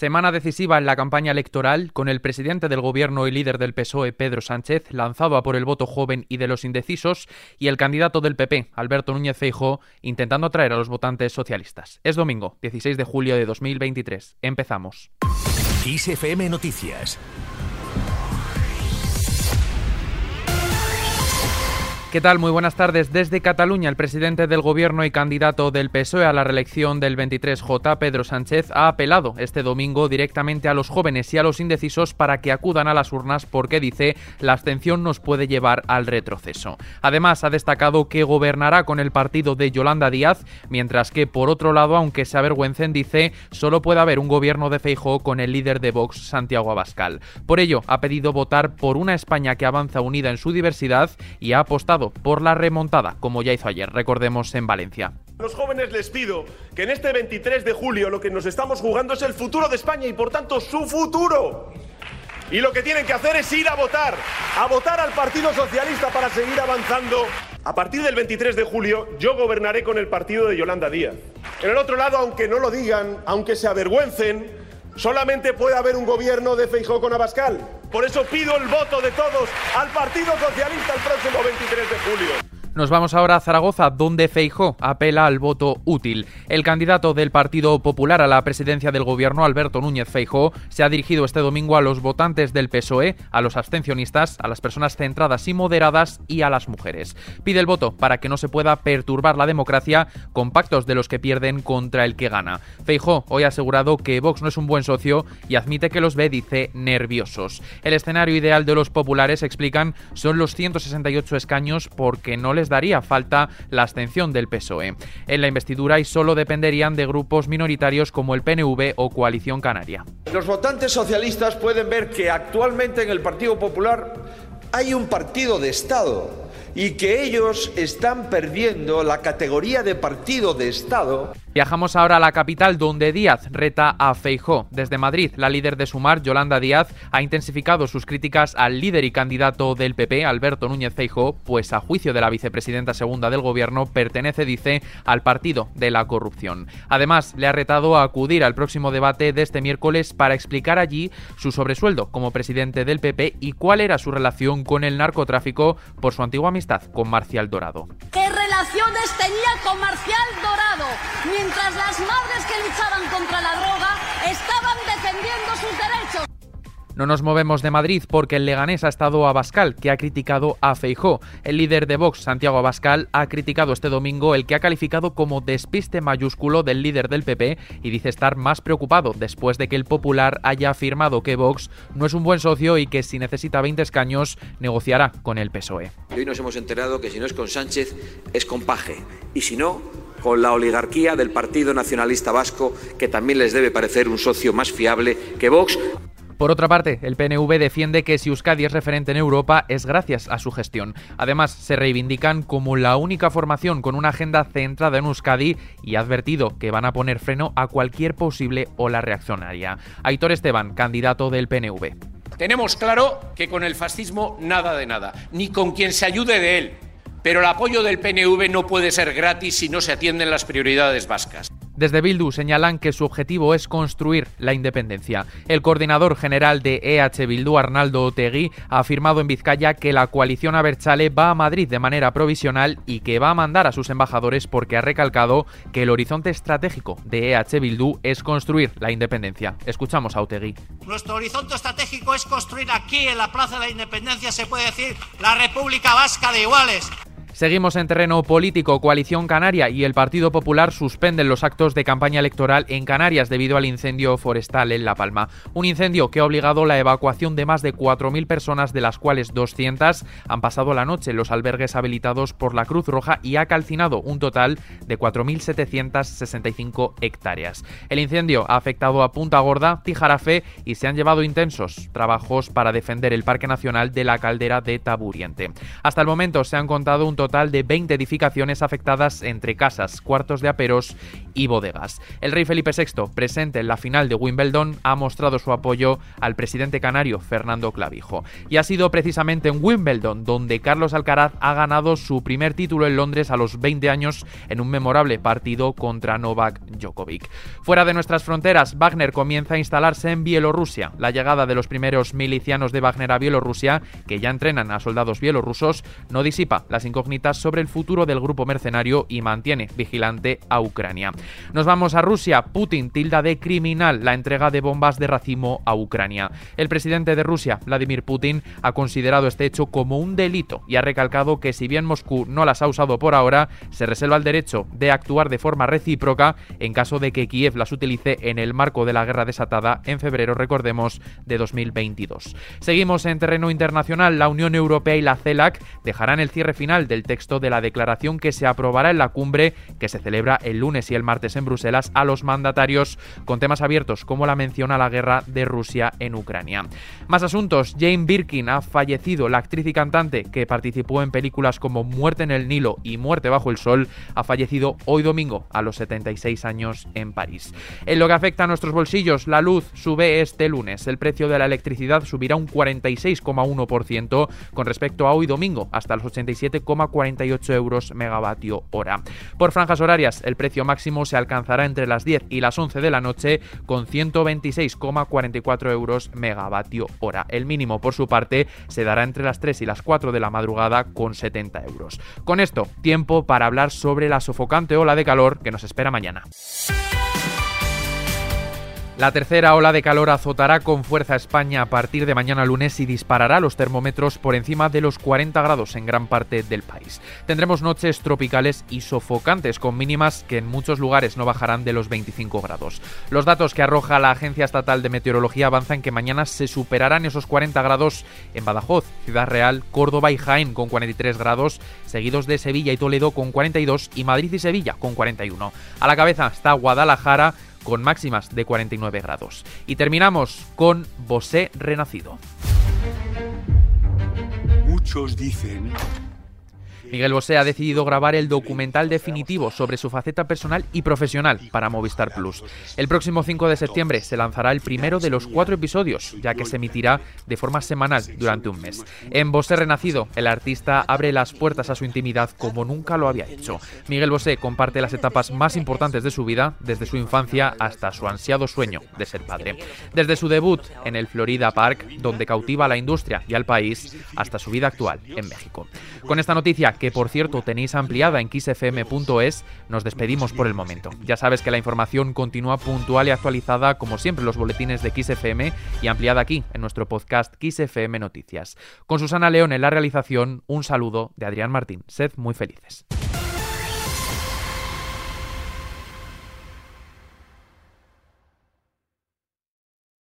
Semana decisiva en la campaña electoral, con el presidente del gobierno y líder del PSOE, Pedro Sánchez, lanzado a por el voto joven y de los indecisos, y el candidato del PP, Alberto Núñez Feijóo, intentando atraer a los votantes socialistas. Es domingo, 16 de julio de 2023. Empezamos. Noticias ¿Qué tal? Muy buenas tardes. Desde Cataluña, el presidente del gobierno y candidato del PSOE a la reelección del 23J, Pedro Sánchez, ha apelado este domingo directamente a los jóvenes y a los indecisos para que acudan a las urnas porque dice la abstención nos puede llevar al retroceso. Además, ha destacado que gobernará con el partido de Yolanda Díaz, mientras que, por otro lado, aunque se avergüencen, dice solo puede haber un gobierno de Feijóo con el líder de Vox, Santiago Abascal. Por ello, ha pedido votar por una España que avanza unida en su diversidad y ha apostado por la remontada, como ya hizo ayer, recordemos, en Valencia. A los jóvenes les pido que en este 23 de julio lo que nos estamos jugando es el futuro de España y por tanto su futuro. Y lo que tienen que hacer es ir a votar, a votar al Partido Socialista para seguir avanzando. A partir del 23 de julio yo gobernaré con el partido de Yolanda Díaz. En el otro lado, aunque no lo digan, aunque se avergüencen, solamente puede haber un gobierno de Feijó con Abascal. Por eso pido el voto de todos al Partido Socialista el próximo 23 de julio. Nos vamos ahora a Zaragoza, donde Feijó apela al voto útil. El candidato del Partido Popular a la presidencia del gobierno, Alberto Núñez Feijó, se ha dirigido este domingo a los votantes del PSOE, a los abstencionistas, a las personas centradas y moderadas y a las mujeres. Pide el voto para que no se pueda perturbar la democracia con pactos de los que pierden contra el que gana. Feijó hoy ha asegurado que Vox no es un buen socio y admite que los ve, dice, nerviosos. El escenario ideal de los populares, explican, son los 168 escaños porque no les daría falta la abstención del PSOE en la investidura y solo dependerían de grupos minoritarios como el PNV o Coalición Canaria. Los votantes socialistas pueden ver que actualmente en el Partido Popular hay un partido de Estado y que ellos están perdiendo la categoría de partido de Estado Viajamos ahora a la capital donde Díaz reta a Feijó. Desde Madrid, la líder de Sumar, Yolanda Díaz, ha intensificado sus críticas al líder y candidato del PP, Alberto Núñez Feijó, pues a juicio de la vicepresidenta segunda del gobierno pertenece, dice, al partido de la corrupción. Además, le ha retado a acudir al próximo debate de este miércoles para explicar allí su sobresueldo como presidente del PP y cuál era su relación con el narcotráfico por su antigua amistad con Marcial Dorado. ¿Qué relaciones tenía con Marcial Dorado? mientras las madres que luchaban contra la droga estaban defendiendo sus derechos. No nos movemos de Madrid porque el Leganés ha estado a Abascal, que ha criticado a Feijó. El líder de Vox, Santiago Abascal, ha criticado este domingo el que ha calificado como despiste mayúsculo del líder del PP y dice estar más preocupado después de que el Popular haya afirmado que Vox no es un buen socio y que si necesita 20 escaños negociará con el PSOE. Hoy nos hemos enterado que si no es con Sánchez es con Paje y si no con la oligarquía del Partido Nacionalista Vasco, que también les debe parecer un socio más fiable que Vox. Por otra parte, el PNV defiende que si Euskadi es referente en Europa es gracias a su gestión. Además, se reivindican como la única formación con una agenda centrada en Euskadi y ha advertido que van a poner freno a cualquier posible ola reaccionaria. Aitor Esteban, candidato del PNV. Tenemos claro que con el fascismo nada de nada, ni con quien se ayude de él. Pero el apoyo del PNV no puede ser gratis si no se atienden las prioridades vascas. Desde Bildu señalan que su objetivo es construir la independencia. El coordinador general de EH Bildu, Arnaldo Otegui, ha afirmado en Vizcaya que la coalición Abertzale va a Madrid de manera provisional y que va a mandar a sus embajadores porque ha recalcado que el horizonte estratégico de EH Bildu es construir la independencia. Escuchamos a Otegui. Nuestro horizonte estratégico es construir aquí en la Plaza de la Independencia, se puede decir, la República Vasca de Iguales. Seguimos en terreno político. Coalición Canaria y el Partido Popular suspenden los actos de campaña electoral en Canarias debido al incendio forestal en La Palma. Un incendio que ha obligado la evacuación de más de 4.000 personas, de las cuales 200 han pasado la noche en los albergues habilitados por la Cruz Roja y ha calcinado un total de 4.765 hectáreas. El incendio ha afectado a Punta Gorda, Tijarafe y se han llevado intensos trabajos para defender el Parque Nacional de la Caldera de Taburiente. Hasta el momento se han contado un total total de 20 edificaciones afectadas entre casas, cuartos de aperos y bodegas. El rey Felipe VI, presente en la final de Wimbledon, ha mostrado su apoyo al presidente canario Fernando Clavijo. Y ha sido precisamente en Wimbledon donde Carlos Alcaraz ha ganado su primer título en Londres a los 20 años en un memorable partido contra Novak Djokovic. Fuera de nuestras fronteras, Wagner comienza a instalarse en Bielorrusia. La llegada de los primeros milicianos de Wagner a Bielorrusia, que ya entrenan a soldados bielorrusos, no disipa las incógnitas sobre el futuro del grupo mercenario y mantiene vigilante a Ucrania. Nos vamos a Rusia. Putin tilda de criminal la entrega de bombas de racimo a Ucrania. El presidente de Rusia, Vladimir Putin, ha considerado este hecho como un delito y ha recalcado que si bien Moscú no las ha usado por ahora, se reserva el derecho de actuar de forma recíproca en caso de que Kiev las utilice en el marco de la guerra desatada en febrero, recordemos, de 2022. Seguimos en terreno internacional. La Unión Europea y la CELAC dejarán el cierre final del texto de la declaración que se aprobará en la cumbre que se celebra el lunes y el martes en Bruselas a los mandatarios con temas abiertos como la mención a la guerra de Rusia en Ucrania. Más asuntos. Jane Birkin ha fallecido. La actriz y cantante que participó en películas como Muerte en el Nilo y Muerte bajo el Sol ha fallecido hoy domingo a los 76 años en París. En lo que afecta a nuestros bolsillos, la luz sube este lunes. El precio de la electricidad subirá un 46,1% con respecto a hoy domingo, hasta los 87,48 euros megavatio hora. Por franjas horarias, el precio máximo se alcanzará entre las 10 y las 11 de la noche con 126,44 euros megavatio hora. El mínimo, por su parte, se dará entre las 3 y las 4 de la madrugada con 70 euros. Con esto, tiempo para hablar sobre la sofocante ola de calor que nos espera mañana. La tercera ola de calor azotará con fuerza a España a partir de mañana lunes y disparará los termómetros por encima de los 40 grados en gran parte del país. Tendremos noches tropicales y sofocantes con mínimas que en muchos lugares no bajarán de los 25 grados. Los datos que arroja la Agencia Estatal de Meteorología avanzan que mañana se superarán esos 40 grados en Badajoz, Ciudad Real, Córdoba y Jaén con 43 grados, seguidos de Sevilla y Toledo con 42 y Madrid y Sevilla con 41. A la cabeza está Guadalajara con máximas de 49 grados. Y terminamos con Bosé Renacido. Muchos dicen Miguel Bosé ha decidido grabar el documental definitivo sobre su faceta personal y profesional para Movistar Plus. El próximo 5 de septiembre se lanzará el primero de los cuatro episodios, ya que se emitirá de forma semanal durante un mes. En Bosé Renacido, el artista abre las puertas a su intimidad como nunca lo había hecho. Miguel Bosé comparte las etapas más importantes de su vida, desde su infancia hasta su ansiado sueño de ser padre. Desde su debut en el Florida Park, donde cautiva a la industria y al país, hasta su vida actual en México. Con esta noticia que por cierto tenéis ampliada en xfm.es, nos despedimos por el momento. Ya sabes que la información continúa puntual y actualizada como siempre los boletines de XFM y ampliada aquí en nuestro podcast XFM Noticias. Con Susana León en la realización, un saludo de Adrián Martín. Sed muy felices.